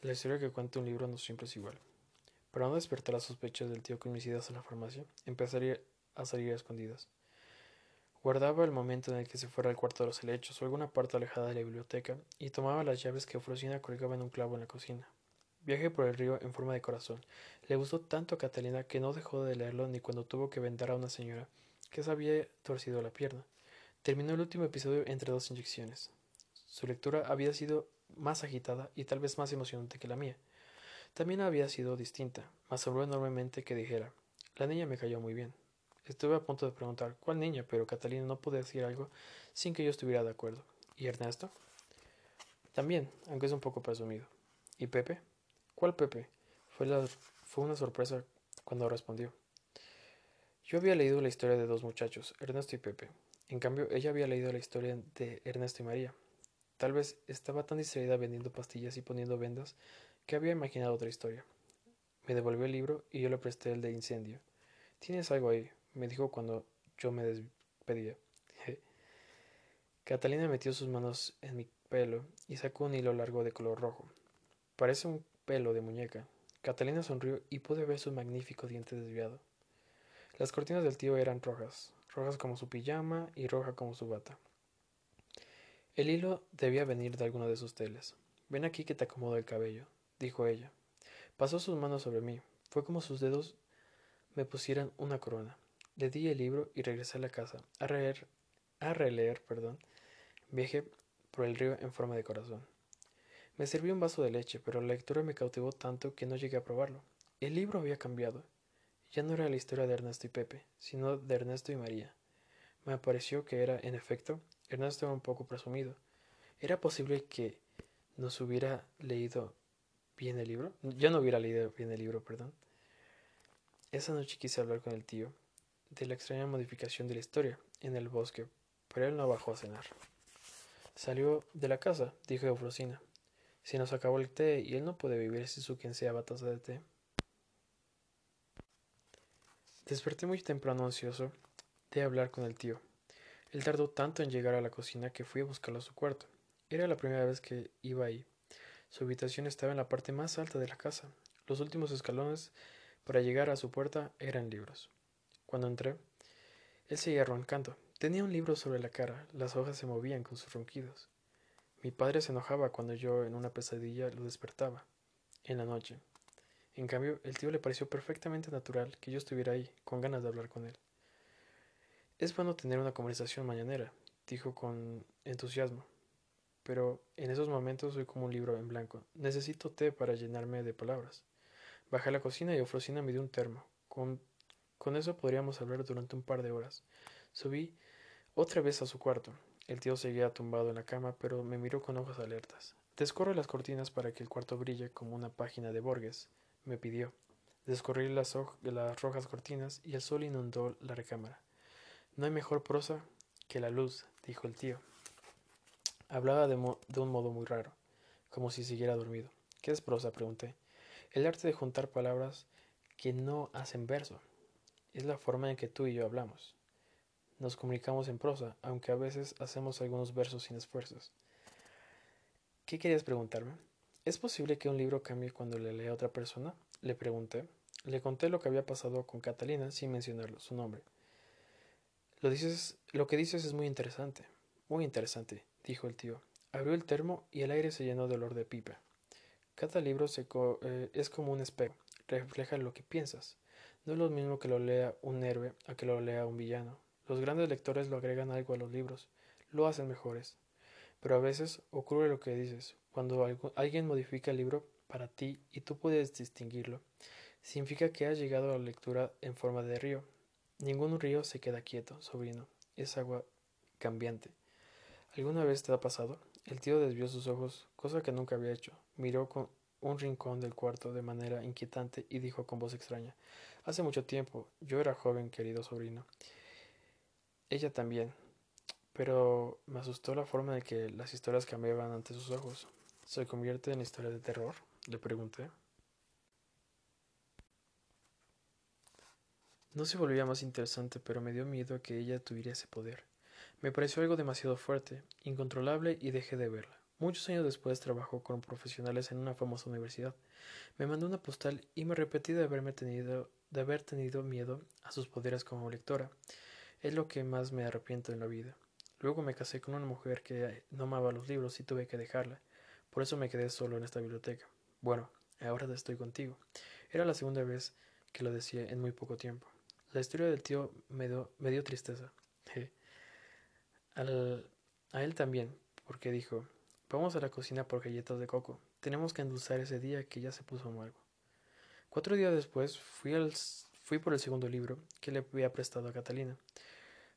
La historia que cuenta un libro no siempre es igual. Para no despertar las sospechas del tío con mis ideas a la farmacia, empezaría a salir a escondidas. Guardaba el momento en el que se fuera al cuarto de los helechos o alguna parte alejada de la biblioteca y tomaba las llaves que Frosina colgaba en un clavo en la cocina. Viaje por el río en forma de corazón. Le gustó tanto a Catalina que no dejó de leerlo ni cuando tuvo que vendar a una señora que se había torcido la pierna. Terminó el último episodio entre dos inyecciones. Su lectura había sido más agitada y tal vez más emocionante que la mía. También había sido distinta, mas sobró enormemente que dijera. La niña me cayó muy bien. Estuve a punto de preguntar cuál niña, pero Catalina no podía decir algo sin que yo estuviera de acuerdo. ¿Y Ernesto? También, aunque es un poco presumido. ¿Y Pepe? ¿Cuál Pepe? Fue una sorpresa cuando respondió. Yo había leído la historia de dos muchachos, Ernesto y Pepe. En cambio, ella había leído la historia de Ernesto y María. Tal vez estaba tan distraída vendiendo pastillas y poniendo vendas que había imaginado otra historia. Me devolvió el libro y yo le presté el de incendio. Tienes algo ahí, me dijo cuando yo me despedía. Catalina metió sus manos en mi pelo y sacó un hilo largo de color rojo. Parece un pelo de muñeca. Catalina sonrió y pude ver su magnífico diente desviado. Las cortinas del tío eran rojas, rojas como su pijama y roja como su bata. El hilo debía venir de alguno de sus teles. Ven aquí que te acomodo el cabello, dijo ella. Pasó sus manos sobre mí. Fue como sus dedos me pusieran una corona. Le di el libro y regresé a la casa a releer, a releer, perdón, viaje por el río en forma de corazón. Me serví un vaso de leche, pero la lectura me cautivó tanto que no llegué a probarlo. El libro había cambiado. Ya no era la historia de Ernesto y Pepe, sino de Ernesto y María. Me pareció que era, en efecto, Ernesto un poco presumido. ¿Era posible que nos hubiera leído bien el libro? Yo no hubiera leído bien el libro, perdón. Esa noche quise hablar con el tío de la extraña modificación de la historia en el bosque, pero él no bajó a cenar. Salió de la casa, dijo Eufrosina. Si nos acabó el té y él no puede vivir si su quien sea taza de té. Desperté muy temprano ansioso de hablar con el tío. Él tardó tanto en llegar a la cocina que fui a buscarlo a su cuarto. Era la primera vez que iba ahí. Su habitación estaba en la parte más alta de la casa. Los últimos escalones para llegar a su puerta eran libros. Cuando entré, él seguía roncando. Tenía un libro sobre la cara, las hojas se movían con sus ronquidos. Mi padre se enojaba cuando yo en una pesadilla lo despertaba, en la noche. En cambio, el tío le pareció perfectamente natural que yo estuviera ahí, con ganas de hablar con él. Es bueno tener una conversación mañanera, dijo con entusiasmo. Pero en esos momentos soy como un libro en blanco. Necesito té para llenarme de palabras. Bajé a la cocina y Ofrosina me dio un termo. Con, con eso podríamos hablar durante un par de horas. Subí otra vez a su cuarto. El tío seguía tumbado en la cama, pero me miró con ojos alertas. Descorre las cortinas para que el cuarto brille como una página de Borges, me pidió. Descorrí las, las rojas cortinas y el sol inundó la recámara. No hay mejor prosa que la luz, dijo el tío. Hablaba de, un modo muy raro, como si siguiera dormido. ¿Qué es prosa? pregunté. El arte de juntar palabras que no hacen verso. Es la forma en que tú y yo hablamos. Nos comunicamos en prosa, aunque a veces hacemos algunos versos sin esfuerzos. ¿Qué querías preguntarme? ¿Es posible que un libro cambie cuando le lea a otra persona? Le pregunté. Le conté lo que había pasado con Catalina sin mencionarlo, su nombre. Lo, dices, lo que dices es muy interesante. Muy interesante, dijo el tío. Abrió el termo y el aire se llenó de olor de pipa. Cada libro seco, eh, es como un espejo, refleja lo que piensas. No es lo mismo que lo lea un héroe a que lo lea un villano. Los grandes lectores lo agregan algo a los libros, lo hacen mejores. Pero a veces ocurre lo que dices, cuando alguien modifica el libro para ti y tú puedes distinguirlo, significa que has llegado a la lectura en forma de río. Ningún río se queda quieto, sobrino, es agua cambiante. ¿Alguna vez te ha pasado? El tío desvió sus ojos, cosa que nunca había hecho. Miró con un rincón del cuarto de manera inquietante y dijo con voz extraña Hace mucho tiempo, yo era joven, querido sobrino, ella también. Pero me asustó la forma de que las historias cambiaban ante sus ojos. ¿Se convierte en historia de terror? Le pregunté. No se volvía más interesante, pero me dio miedo a que ella tuviera ese poder. Me pareció algo demasiado fuerte, incontrolable, y dejé de verla. Muchos años después trabajó con profesionales en una famosa universidad. Me mandó una postal y me repetí de de haber tenido miedo a sus poderes como lectora. Es lo que más me arrepiento en la vida. Luego me casé con una mujer que no amaba los libros y tuve que dejarla. Por eso me quedé solo en esta biblioteca. Bueno, ahora estoy contigo. Era la segunda vez que lo decía en muy poco tiempo. La historia del tío me, me dio tristeza. a él también, porque dijo, vamos a la cocina por galletas de coco. Tenemos que endulzar ese día que ya se puso amargo. Cuatro días después fui, al, fui por el segundo libro que le había prestado a Catalina.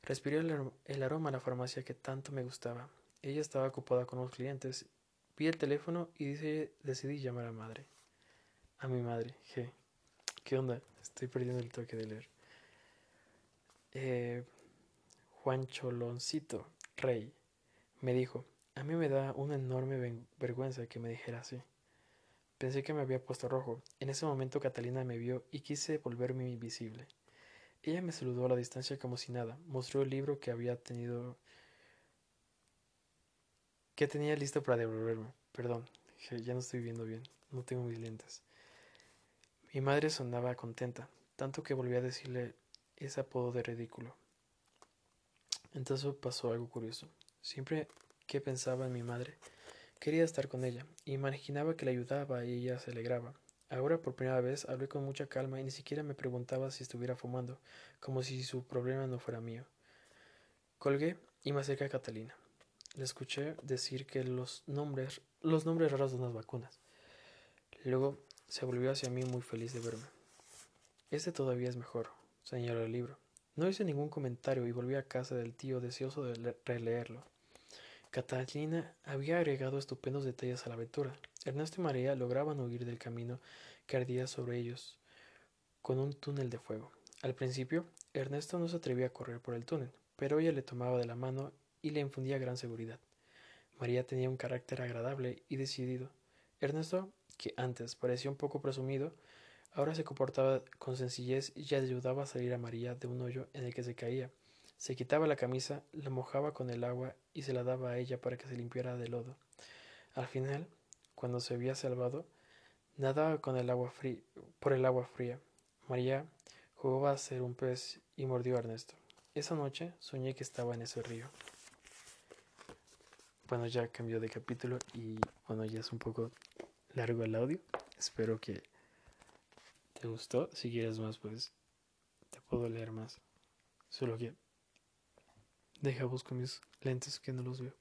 Respiré el, aroma a la farmacia que tanto me gustaba. Ella estaba ocupada con los clientes. Vi el teléfono y decidí llamar a madre. A mi madre. ¿Qué? ¿Qué onda? Estoy perdiendo el toque de leer. Eh, Juan Choloncito, rey, me dijo, a mí me da una enorme vergüenza que me dijera así. Pensé que me había puesto rojo. En ese momento Catalina me vio y quise volverme invisible. Ella me saludó a la distancia como si nada. Mostró el libro que había tenido. que tenía listo para devolverme. Perdón, ya no estoy viendo bien. No tengo mis lentes. Mi madre sonaba contenta, tanto que volví a decirle ese apodo de ridículo. Entonces pasó algo curioso. Siempre que pensaba en mi madre, quería estar con ella. Imaginaba que le ayudaba y ella se alegraba. Ahora por primera vez hablé con mucha calma y ni siquiera me preguntaba si estuviera fumando, como si su problema no fuera mío. Colgué y me acerqué a Catalina. Le escuché decir que los nombres, los nombres raros de unas vacunas. Luego se volvió hacia mí muy feliz de verme. Este todavía es mejor, señaló el libro. No hice ningún comentario y volví a casa del tío deseoso de releerlo. Catalina había agregado estupendos detalles a la aventura. Ernesto y María lograban huir del camino que ardía sobre ellos con un túnel de fuego. Al principio, Ernesto no se atrevía a correr por el túnel, pero ella le tomaba de la mano y le infundía gran seguridad. María tenía un carácter agradable y decidido. Ernesto, que antes parecía un poco presumido, ahora se comportaba con sencillez y ayudaba a salir a María de un hoyo en el que se caía se quitaba la camisa, la mojaba con el agua y se la daba a ella para que se limpiara de lodo. Al final, cuando se había salvado, nadaba con el agua fría, por el agua fría. María jugaba a ser un pez y mordió a Ernesto. Esa noche soñé que estaba en ese río. Bueno, ya cambió de capítulo y bueno, ya es un poco largo el audio. Espero que te gustó. Si quieres más, pues te puedo leer más. Solo que Deja busco mis lentes que no los veo.